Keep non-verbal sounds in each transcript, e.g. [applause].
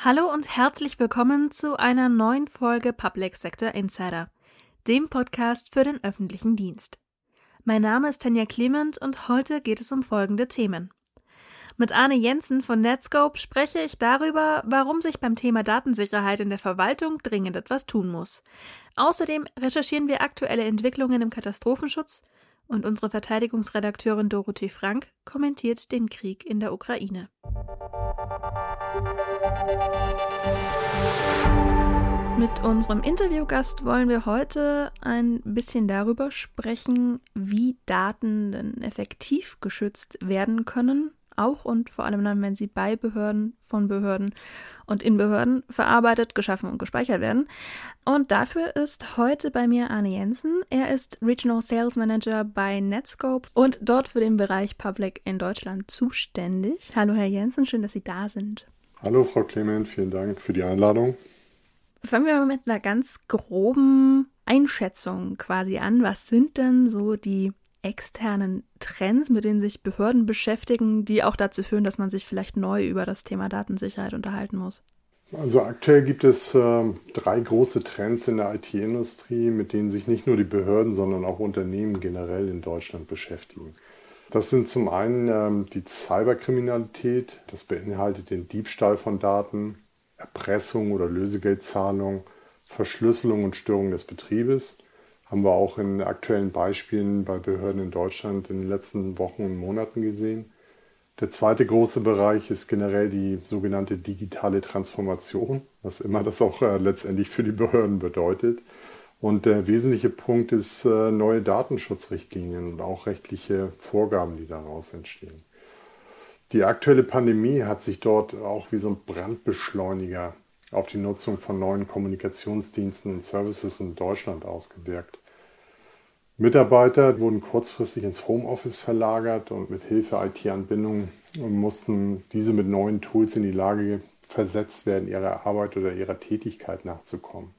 Hallo und herzlich willkommen zu einer neuen Folge Public Sector Insider, dem Podcast für den öffentlichen Dienst. Mein Name ist Tanja Clement und heute geht es um folgende Themen. Mit Arne Jensen von Netscope spreche ich darüber, warum sich beim Thema Datensicherheit in der Verwaltung dringend etwas tun muss. Außerdem recherchieren wir aktuelle Entwicklungen im Katastrophenschutz und unsere Verteidigungsredakteurin Dorothee Frank kommentiert den Krieg in der Ukraine. Mit unserem Interviewgast wollen wir heute ein bisschen darüber sprechen, wie Daten denn effektiv geschützt werden können, auch und vor allem dann, wenn sie bei Behörden, von Behörden und in Behörden verarbeitet, geschaffen und gespeichert werden. Und dafür ist heute bei mir Arne Jensen. Er ist Regional Sales Manager bei Netscope und dort für den Bereich Public in Deutschland zuständig. Hallo Herr Jensen, schön, dass Sie da sind. Hallo Frau Clement, vielen Dank für die Einladung. Fangen wir mal mit einer ganz groben Einschätzung quasi an. Was sind denn so die externen Trends, mit denen sich Behörden beschäftigen, die auch dazu führen, dass man sich vielleicht neu über das Thema Datensicherheit unterhalten muss? Also aktuell gibt es äh, drei große Trends in der IT-Industrie, mit denen sich nicht nur die Behörden, sondern auch Unternehmen generell in Deutschland beschäftigen. Das sind zum einen ähm, die Cyberkriminalität, das beinhaltet den Diebstahl von Daten, Erpressung oder Lösegeldzahlung, Verschlüsselung und Störung des Betriebes haben wir auch in aktuellen Beispielen bei Behörden in Deutschland in den letzten Wochen und Monaten gesehen. Der zweite große Bereich ist generell die sogenannte digitale Transformation, was immer das auch äh, letztendlich für die Behörden bedeutet. Und der wesentliche Punkt ist äh, neue Datenschutzrichtlinien und auch rechtliche Vorgaben, die daraus entstehen. Die aktuelle Pandemie hat sich dort auch wie so ein Brandbeschleuniger auf die Nutzung von neuen Kommunikationsdiensten und Services in Deutschland ausgewirkt. Mitarbeiter wurden kurzfristig ins Homeoffice verlagert und mit Hilfe IT-Anbindung mussten diese mit neuen Tools in die Lage versetzt werden, ihrer Arbeit oder ihrer Tätigkeit nachzukommen.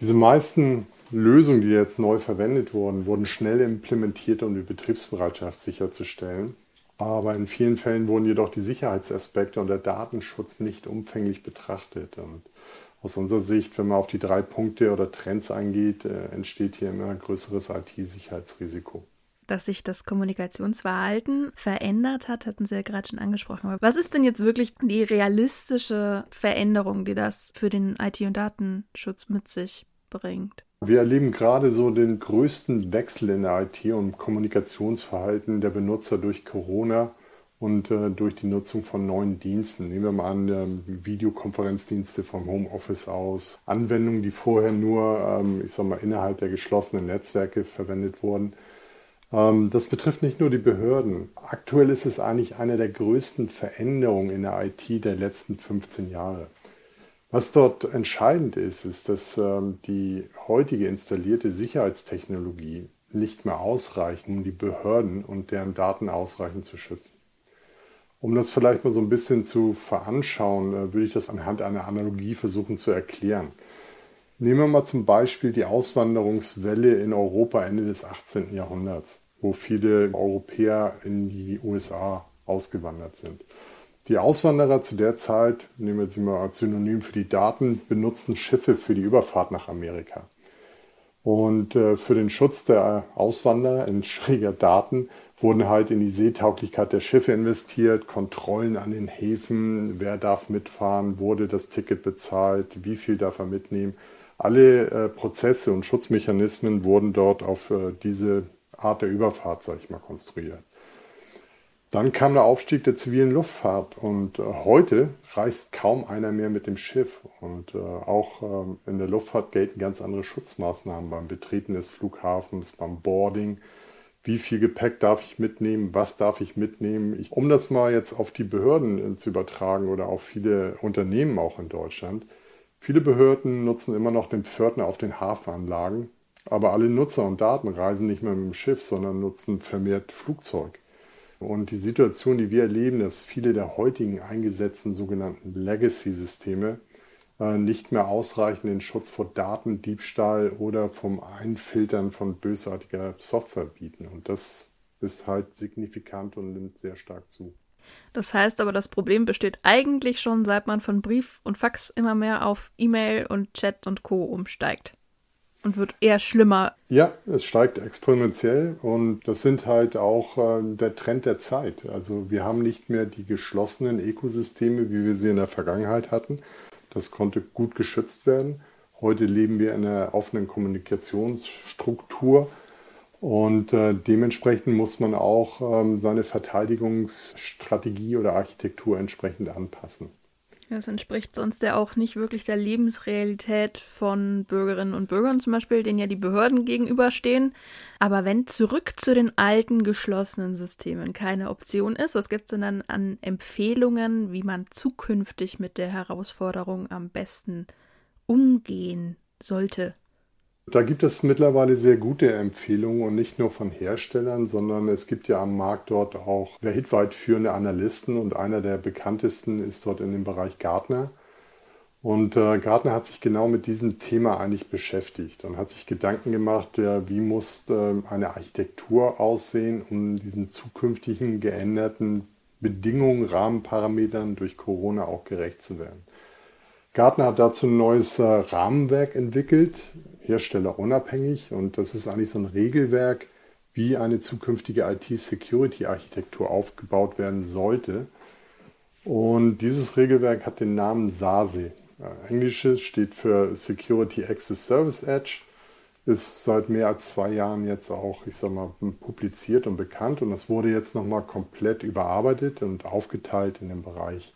Diese meisten Lösungen, die jetzt neu verwendet wurden, wurden schnell implementiert, um die Betriebsbereitschaft sicherzustellen. Aber in vielen Fällen wurden jedoch die Sicherheitsaspekte und der Datenschutz nicht umfänglich betrachtet. Und aus unserer Sicht, wenn man auf die drei Punkte oder Trends eingeht, äh, entsteht hier immer ein größeres IT-Sicherheitsrisiko. Dass sich das Kommunikationsverhalten verändert hat, hatten Sie ja gerade schon angesprochen. Aber was ist denn jetzt wirklich die realistische Veränderung, die das für den IT- und Datenschutz mit sich bringt? Wir erleben gerade so den größten Wechsel in der IT- und Kommunikationsverhalten der Benutzer durch Corona und äh, durch die Nutzung von neuen Diensten. Nehmen wir mal an, ähm, Videokonferenzdienste vom Homeoffice aus, Anwendungen, die vorher nur, ähm, ich sag mal, innerhalb der geschlossenen Netzwerke verwendet wurden. Ähm, das betrifft nicht nur die Behörden. Aktuell ist es eigentlich eine der größten Veränderungen in der IT der letzten 15 Jahre. Was dort entscheidend ist, ist, dass ähm, die heutige installierte Sicherheitstechnologie nicht mehr ausreicht, um die Behörden und deren Daten ausreichend zu schützen. Um das vielleicht mal so ein bisschen zu veranschauen, äh, würde ich das anhand einer Analogie versuchen zu erklären. Nehmen wir mal zum Beispiel die Auswanderungswelle in Europa Ende des 18. Jahrhunderts, wo viele Europäer in die USA ausgewandert sind. Die Auswanderer zu der Zeit, nehmen wir sie mal als Synonym für die Daten, benutzten Schiffe für die Überfahrt nach Amerika. Und äh, für den Schutz der Auswanderer in schräger Daten wurden halt in die Seetauglichkeit der Schiffe investiert, Kontrollen an den Häfen, wer darf mitfahren, wurde das Ticket bezahlt, wie viel darf er mitnehmen. Alle äh, Prozesse und Schutzmechanismen wurden dort auf äh, diese Art der Überfahrt, sage ich mal, konstruiert. Dann kam der Aufstieg der zivilen Luftfahrt und äh, heute reist kaum einer mehr mit dem Schiff. Und äh, auch äh, in der Luftfahrt gelten ganz andere Schutzmaßnahmen beim Betreten des Flughafens, beim Boarding. Wie viel Gepäck darf ich mitnehmen? Was darf ich mitnehmen? Ich, um das mal jetzt auf die Behörden äh, zu übertragen oder auf viele Unternehmen auch in Deutschland. Viele Behörden nutzen immer noch den Pförtner auf den Hafenanlagen, aber alle Nutzer und Daten reisen nicht mehr mit dem Schiff, sondern nutzen vermehrt Flugzeug. Und die Situation, die wir erleben, dass viele der heutigen eingesetzten sogenannten Legacy-Systeme äh, nicht mehr ausreichend den Schutz vor Datendiebstahl oder vom Einfiltern von bösartiger Software bieten. Und das ist halt signifikant und nimmt sehr stark zu. Das heißt aber, das Problem besteht eigentlich schon, seit man von Brief und Fax immer mehr auf E-Mail und Chat und Co. umsteigt. Und wird eher schlimmer. Ja, es steigt exponentiell und das sind halt auch äh, der Trend der Zeit. Also wir haben nicht mehr die geschlossenen Ökosysteme, wie wir sie in der Vergangenheit hatten. Das konnte gut geschützt werden. Heute leben wir in einer offenen Kommunikationsstruktur und äh, dementsprechend muss man auch ähm, seine Verteidigungsstrategie oder Architektur entsprechend anpassen. Das entspricht sonst ja auch nicht wirklich der Lebensrealität von Bürgerinnen und Bürgern zum Beispiel, denen ja die Behörden gegenüberstehen. Aber wenn zurück zu den alten geschlossenen Systemen keine Option ist, was gibt es denn dann an Empfehlungen, wie man zukünftig mit der Herausforderung am besten umgehen sollte? Da gibt es mittlerweile sehr gute Empfehlungen und nicht nur von Herstellern, sondern es gibt ja am Markt dort auch weltweit führende Analysten und einer der bekanntesten ist dort in dem Bereich Gartner. Und äh, Gartner hat sich genau mit diesem Thema eigentlich beschäftigt und hat sich Gedanken gemacht, äh, wie muss äh, eine Architektur aussehen, um diesen zukünftigen geänderten Bedingungen, Rahmenparametern durch Corona auch gerecht zu werden. Gartner hat dazu ein neues äh, Rahmenwerk entwickelt, herstellerunabhängig. Und das ist eigentlich so ein Regelwerk, wie eine zukünftige IT-Security-Architektur aufgebaut werden sollte. Und dieses Regelwerk hat den Namen SASE. Englisches steht für Security Access Service Edge, ist seit mehr als zwei Jahren jetzt auch, ich sag mal, publiziert und bekannt. Und das wurde jetzt nochmal komplett überarbeitet und aufgeteilt in den Bereich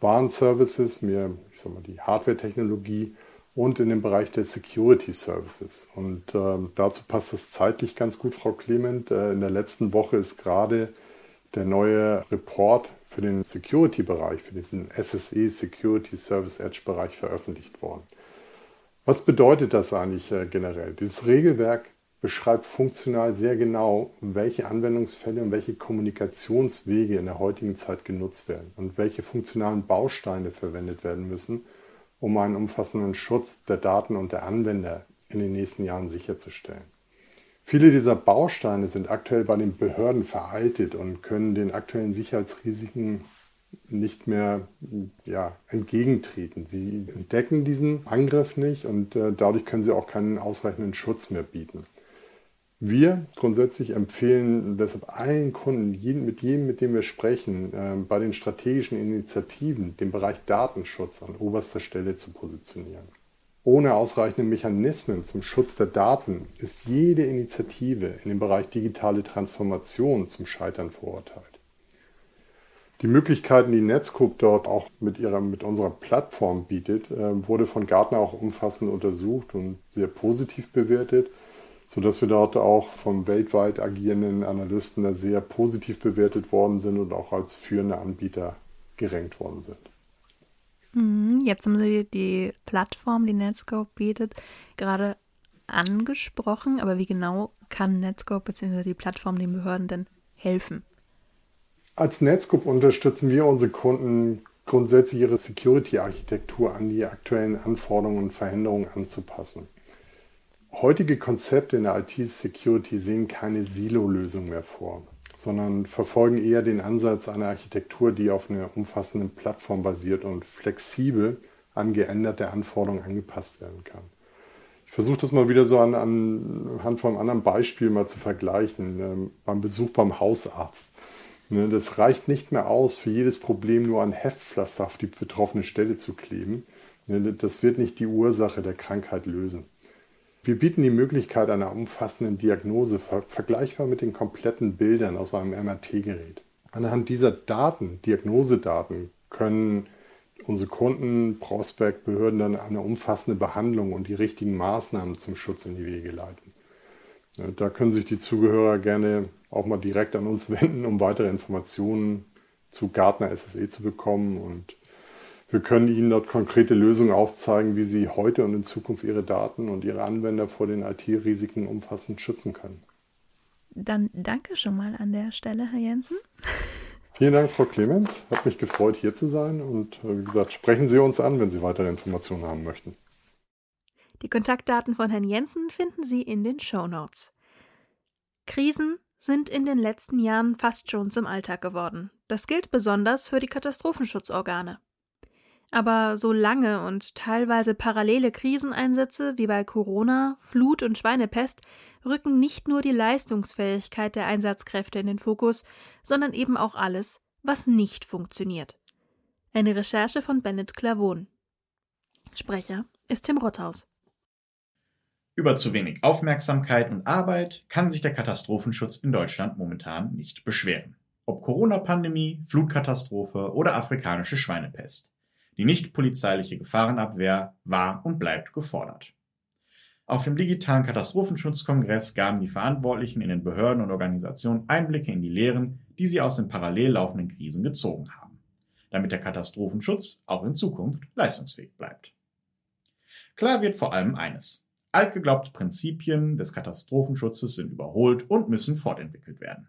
Warenservices, mehr, ich sag mal, die Hardware-Technologie und in dem Bereich der Security Services. Und äh, dazu passt es zeitlich ganz gut, Frau Clement. Äh, in der letzten Woche ist gerade der neue Report für den Security-Bereich, für diesen SSE Security Service Edge Bereich veröffentlicht worden. Was bedeutet das eigentlich äh, generell? Dieses Regelwerk beschreibt funktional sehr genau, welche Anwendungsfälle und welche Kommunikationswege in der heutigen Zeit genutzt werden und welche funktionalen Bausteine verwendet werden müssen, um einen umfassenden Schutz der Daten und der Anwender in den nächsten Jahren sicherzustellen. Viele dieser Bausteine sind aktuell bei den Behörden veraltet und können den aktuellen Sicherheitsrisiken nicht mehr ja, entgegentreten. Sie entdecken diesen Angriff nicht und äh, dadurch können sie auch keinen ausreichenden Schutz mehr bieten. Wir grundsätzlich empfehlen deshalb allen Kunden, jeden, mit jedem, mit dem wir sprechen, äh, bei den strategischen Initiativen den Bereich Datenschutz an oberster Stelle zu positionieren. Ohne ausreichende Mechanismen zum Schutz der Daten ist jede Initiative in dem Bereich digitale Transformation zum Scheitern verurteilt. Die Möglichkeiten, die Netscope dort auch mit, ihrer, mit unserer Plattform bietet, äh, wurde von Gartner auch umfassend untersucht und sehr positiv bewertet sodass wir dort auch vom weltweit agierenden Analysten sehr positiv bewertet worden sind und auch als führende Anbieter gerankt worden sind. Mhm, jetzt haben Sie die Plattform, die Netscope bietet, gerade angesprochen, aber wie genau kann Netscope bzw. die Plattform den Behörden denn helfen? Als Netscope unterstützen wir unsere Kunden grundsätzlich ihre Security-Architektur an die aktuellen Anforderungen und Veränderungen anzupassen. Heutige Konzepte in der IT-Security sehen keine Silo-Lösung mehr vor, sondern verfolgen eher den Ansatz einer Architektur, die auf einer umfassenden Plattform basiert und flexibel an geänderte Anforderungen angepasst werden kann. Ich versuche das mal wieder so an, anhand von einem anderen Beispiel mal zu vergleichen. Ähm, beim Besuch beim Hausarzt. Ne, das reicht nicht mehr aus, für jedes Problem nur ein Heftpflaster auf die betroffene Stelle zu kleben. Ne, das wird nicht die Ursache der Krankheit lösen. Wir bieten die Möglichkeit einer umfassenden Diagnose vergleichbar mit den kompletten Bildern aus einem MRT-Gerät. Anhand dieser Daten, Diagnosedaten, können unsere Kunden, Prospect, Behörden dann eine umfassende Behandlung und die richtigen Maßnahmen zum Schutz in die Wege leiten. Da können sich die Zugehörer gerne auch mal direkt an uns [laughs] wenden, um weitere Informationen zu Gartner SSE zu bekommen und wir können Ihnen dort konkrete Lösungen aufzeigen, wie Sie heute und in Zukunft Ihre Daten und Ihre Anwender vor den IT-Risiken umfassend schützen können. Dann danke schon mal an der Stelle, Herr Jensen. [laughs] Vielen Dank, Frau Clement. Hat mich gefreut, hier zu sein. Und äh, wie gesagt, sprechen Sie uns an, wenn Sie weitere Informationen haben möchten. Die Kontaktdaten von Herrn Jensen finden Sie in den Show Notes. Krisen sind in den letzten Jahren fast schon zum Alltag geworden. Das gilt besonders für die Katastrophenschutzorgane. Aber so lange und teilweise parallele Kriseneinsätze wie bei Corona, Flut und Schweinepest rücken nicht nur die Leistungsfähigkeit der Einsatzkräfte in den Fokus, sondern eben auch alles, was nicht funktioniert. Eine Recherche von Bennett Clavon. Sprecher ist Tim Rothaus. Über zu wenig Aufmerksamkeit und Arbeit kann sich der Katastrophenschutz in Deutschland momentan nicht beschweren. Ob Corona-Pandemie, Flutkatastrophe oder afrikanische Schweinepest. Die nicht polizeiliche Gefahrenabwehr war und bleibt gefordert. Auf dem digitalen Katastrophenschutzkongress gaben die Verantwortlichen in den Behörden und Organisationen Einblicke in die Lehren, die sie aus den parallel laufenden Krisen gezogen haben, damit der Katastrophenschutz auch in Zukunft leistungsfähig bleibt. Klar wird vor allem eines. Altgeglaubte Prinzipien des Katastrophenschutzes sind überholt und müssen fortentwickelt werden.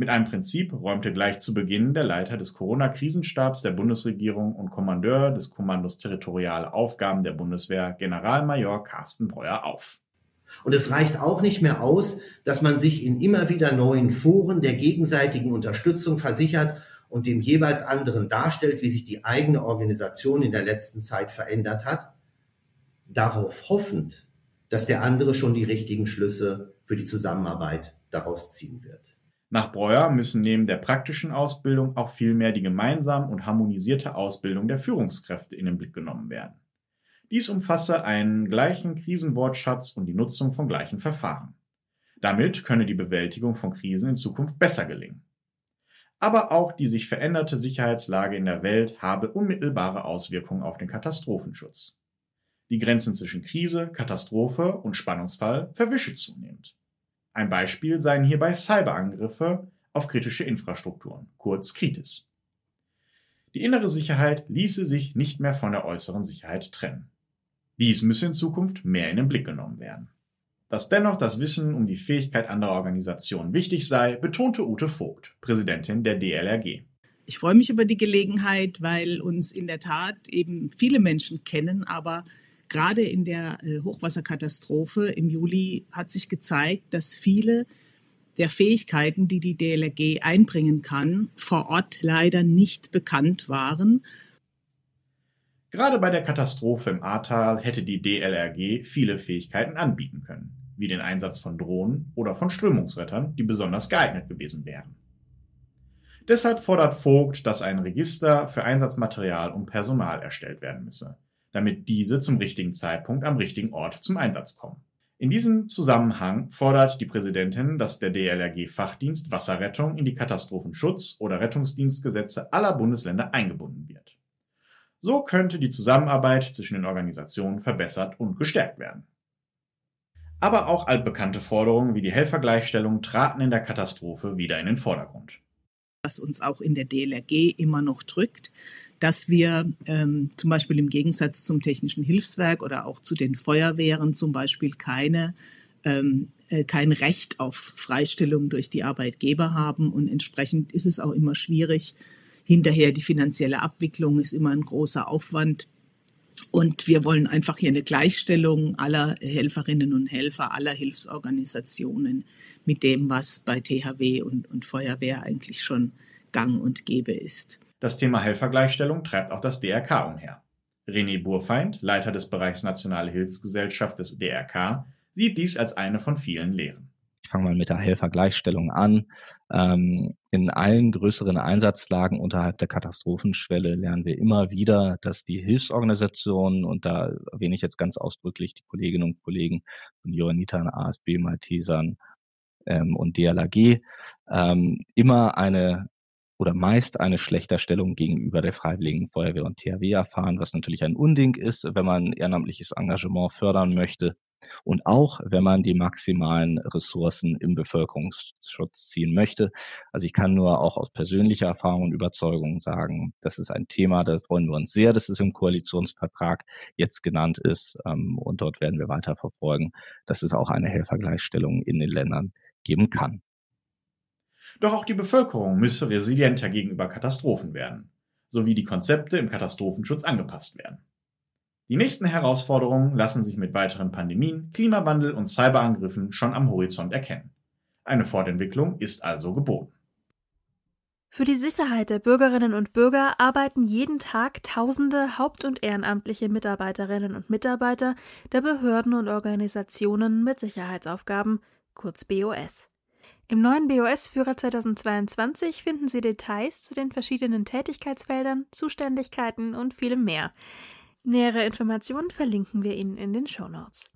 Mit einem Prinzip räumte gleich zu Beginn der Leiter des Corona-Krisenstabs der Bundesregierung und Kommandeur des Kommandos Territoriale Aufgaben der Bundeswehr, Generalmajor Carsten Breuer, auf. Und es reicht auch nicht mehr aus, dass man sich in immer wieder neuen Foren der gegenseitigen Unterstützung versichert und dem jeweils anderen darstellt, wie sich die eigene Organisation in der letzten Zeit verändert hat, darauf hoffend, dass der andere schon die richtigen Schlüsse für die Zusammenarbeit daraus ziehen wird. Nach Breuer müssen neben der praktischen Ausbildung auch vielmehr die gemeinsam und harmonisierte Ausbildung der Führungskräfte in den Blick genommen werden. Dies umfasse einen gleichen Krisenwortschatz und die Nutzung von gleichen Verfahren. Damit könne die Bewältigung von Krisen in Zukunft besser gelingen. Aber auch die sich veränderte Sicherheitslage in der Welt habe unmittelbare Auswirkungen auf den Katastrophenschutz. Die Grenzen zwischen Krise, Katastrophe und Spannungsfall verwische zunehmend. Ein Beispiel seien hierbei Cyberangriffe auf kritische Infrastrukturen, kurz Kritis. Die innere Sicherheit ließe sich nicht mehr von der äußeren Sicherheit trennen. Dies müsse in Zukunft mehr in den Blick genommen werden. Dass dennoch das Wissen um die Fähigkeit anderer Organisationen wichtig sei, betonte Ute Vogt, Präsidentin der DLRG. Ich freue mich über die Gelegenheit, weil uns in der Tat eben viele Menschen kennen, aber gerade in der äh, Hochwasserkatastrophe im Juli hat sich gezeigt, dass viele der Fähigkeiten, die die DLRG einbringen kann, vor Ort leider nicht bekannt waren. Gerade bei der Katastrophe im Ahrtal hätte die DLRG viele Fähigkeiten anbieten können, wie den Einsatz von Drohnen oder von Strömungsrettern, die besonders geeignet gewesen wären. Deshalb fordert Vogt, dass ein Register für Einsatzmaterial und Personal erstellt werden müsse, damit diese zum richtigen Zeitpunkt am richtigen Ort zum Einsatz kommen. In diesem Zusammenhang fordert die Präsidentin, dass der DLRG-Fachdienst Wasserrettung in die Katastrophenschutz- oder Rettungsdienstgesetze aller Bundesländer eingebunden wird. So könnte die Zusammenarbeit zwischen den Organisationen verbessert und gestärkt werden. Aber auch altbekannte Forderungen wie die Helfergleichstellung traten in der Katastrophe wieder in den Vordergrund was uns auch in der DLRG immer noch drückt, dass wir ähm, zum Beispiel im Gegensatz zum Technischen Hilfswerk oder auch zu den Feuerwehren zum Beispiel keine ähm, äh, kein Recht auf Freistellung durch die Arbeitgeber haben und entsprechend ist es auch immer schwierig. Hinterher die finanzielle Abwicklung ist immer ein großer Aufwand. Und wir wollen einfach hier eine Gleichstellung aller Helferinnen und Helfer, aller Hilfsorganisationen mit dem, was bei THW und, und Feuerwehr eigentlich schon gang und gäbe ist. Das Thema Helfergleichstellung treibt auch das DRK umher. René Burfeind, Leiter des Bereichs Nationale Hilfsgesellschaft des DRK, sieht dies als eine von vielen Lehren fange mal mit der Helfergleichstellung an. Ähm, in allen größeren Einsatzlagen unterhalb der Katastrophenschwelle lernen wir immer wieder, dass die Hilfsorganisationen, und da erwähne ich jetzt ganz ausdrücklich die Kolleginnen und Kollegen von Johannitern, ASB, Maltesern ähm, und DLAG, ähm, immer eine oder meist eine Schlechterstellung gegenüber der Freiwilligen Feuerwehr und THW erfahren, was natürlich ein Unding ist, wenn man ehrenamtliches Engagement fördern möchte. Und auch, wenn man die maximalen Ressourcen im Bevölkerungsschutz ziehen möchte. Also ich kann nur auch aus persönlicher Erfahrung und Überzeugung sagen, das ist ein Thema, da freuen wir uns sehr, dass es im Koalitionsvertrag jetzt genannt ist. Ähm, und dort werden wir weiter verfolgen, dass es auch eine Helfergleichstellung in den Ländern geben kann. Doch auch die Bevölkerung müsse resilienter gegenüber Katastrophen werden, sowie die Konzepte im Katastrophenschutz angepasst werden. Die nächsten Herausforderungen lassen sich mit weiteren Pandemien, Klimawandel und Cyberangriffen schon am Horizont erkennen. Eine Fortentwicklung ist also geboten. Für die Sicherheit der Bürgerinnen und Bürger arbeiten jeden Tag tausende haupt- und ehrenamtliche Mitarbeiterinnen und Mitarbeiter der Behörden und Organisationen mit Sicherheitsaufgaben, kurz BOS. Im neuen BOS-Führer 2022 finden Sie Details zu den verschiedenen Tätigkeitsfeldern, Zuständigkeiten und vielem mehr. Nähere Informationen verlinken wir Ihnen in den Show Notes.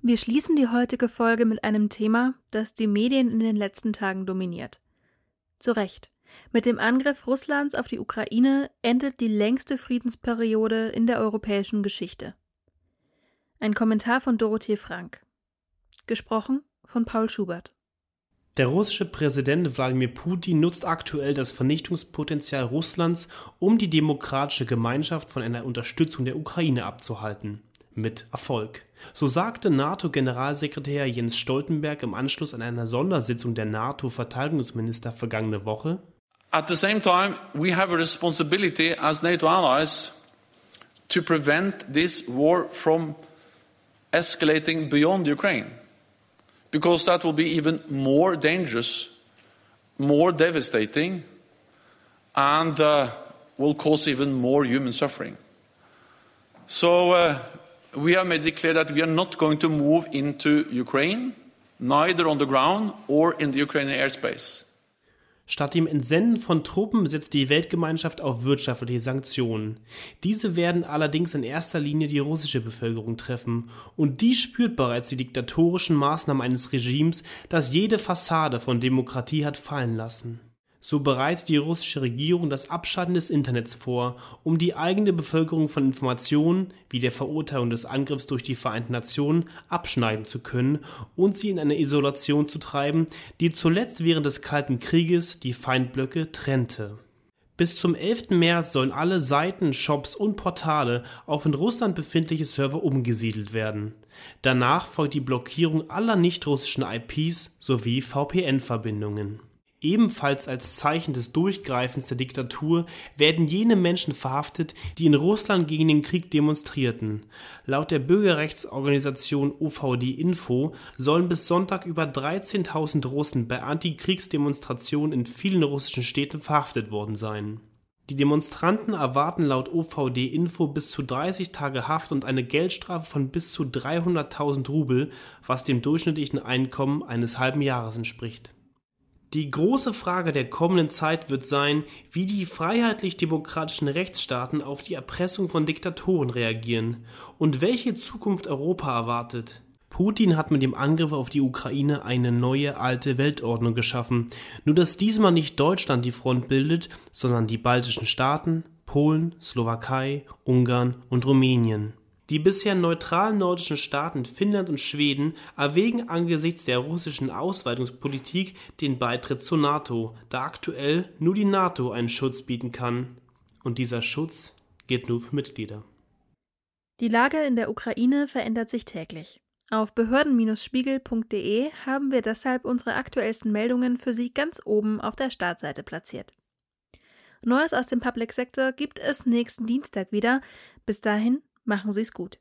Wir schließen die heutige Folge mit einem Thema, das die Medien in den letzten Tagen dominiert. Zu Recht. Mit dem Angriff Russlands auf die Ukraine endet die längste Friedensperiode in der europäischen Geschichte. Ein Kommentar von Dorothee Frank. Gesprochen von Paul Schubert. Der russische Präsident Wladimir Putin nutzt aktuell das Vernichtungspotenzial Russlands, um die demokratische Gemeinschaft von einer Unterstützung der Ukraine abzuhalten. Mit Erfolg. So sagte NATO-Generalsekretär Jens Stoltenberg im Anschluss an einer Sondersitzung der NATO-Verteidigungsminister vergangene Woche. At the same time, we have a responsibility as NATO allies to prevent this war from escalating beyond Ukraine. Because that will be even more dangerous, more devastating, and uh, will cause even more human suffering. So, uh, we have made it clear that we are not going to move into Ukraine, neither on the ground or in the Ukrainian airspace. Statt dem Entsenden von Truppen setzt die Weltgemeinschaft auf wirtschaftliche Sanktionen. Diese werden allerdings in erster Linie die russische Bevölkerung treffen, und die spürt bereits die diktatorischen Maßnahmen eines Regimes, das jede Fassade von Demokratie hat fallen lassen. So bereitet die russische Regierung das Abschalten des Internets vor, um die eigene Bevölkerung von Informationen, wie der Verurteilung des Angriffs durch die Vereinten Nationen, abschneiden zu können und sie in eine Isolation zu treiben, die zuletzt während des Kalten Krieges die Feindblöcke trennte. Bis zum 11. März sollen alle Seiten, Shops und Portale auf in Russland befindliche Server umgesiedelt werden. Danach folgt die Blockierung aller nicht-russischen IPs sowie VPN-Verbindungen. Ebenfalls als Zeichen des Durchgreifens der Diktatur werden jene Menschen verhaftet, die in Russland gegen den Krieg demonstrierten. Laut der Bürgerrechtsorganisation OVD Info sollen bis Sonntag über 13.000 Russen bei Antikriegsdemonstrationen in vielen russischen Städten verhaftet worden sein. Die Demonstranten erwarten laut OVD Info bis zu 30 Tage Haft und eine Geldstrafe von bis zu 300.000 Rubel, was dem durchschnittlichen Einkommen eines halben Jahres entspricht. Die große Frage der kommenden Zeit wird sein, wie die freiheitlich-demokratischen Rechtsstaaten auf die Erpressung von Diktatoren reagieren und welche Zukunft Europa erwartet. Putin hat mit dem Angriff auf die Ukraine eine neue alte Weltordnung geschaffen, nur dass diesmal nicht Deutschland die Front bildet, sondern die baltischen Staaten, Polen, Slowakei, Ungarn und Rumänien. Die bisher neutralen nordischen Staaten Finnland und Schweden erwägen angesichts der russischen Ausweitungspolitik den Beitritt zur NATO, da aktuell nur die NATO einen Schutz bieten kann. Und dieser Schutz gilt nur für Mitglieder. Die Lage in der Ukraine verändert sich täglich. Auf behörden-spiegel.de haben wir deshalb unsere aktuellsten Meldungen für Sie ganz oben auf der Startseite platziert. Neues aus dem Public Sector gibt es nächsten Dienstag wieder. Bis dahin Machen Sie es gut.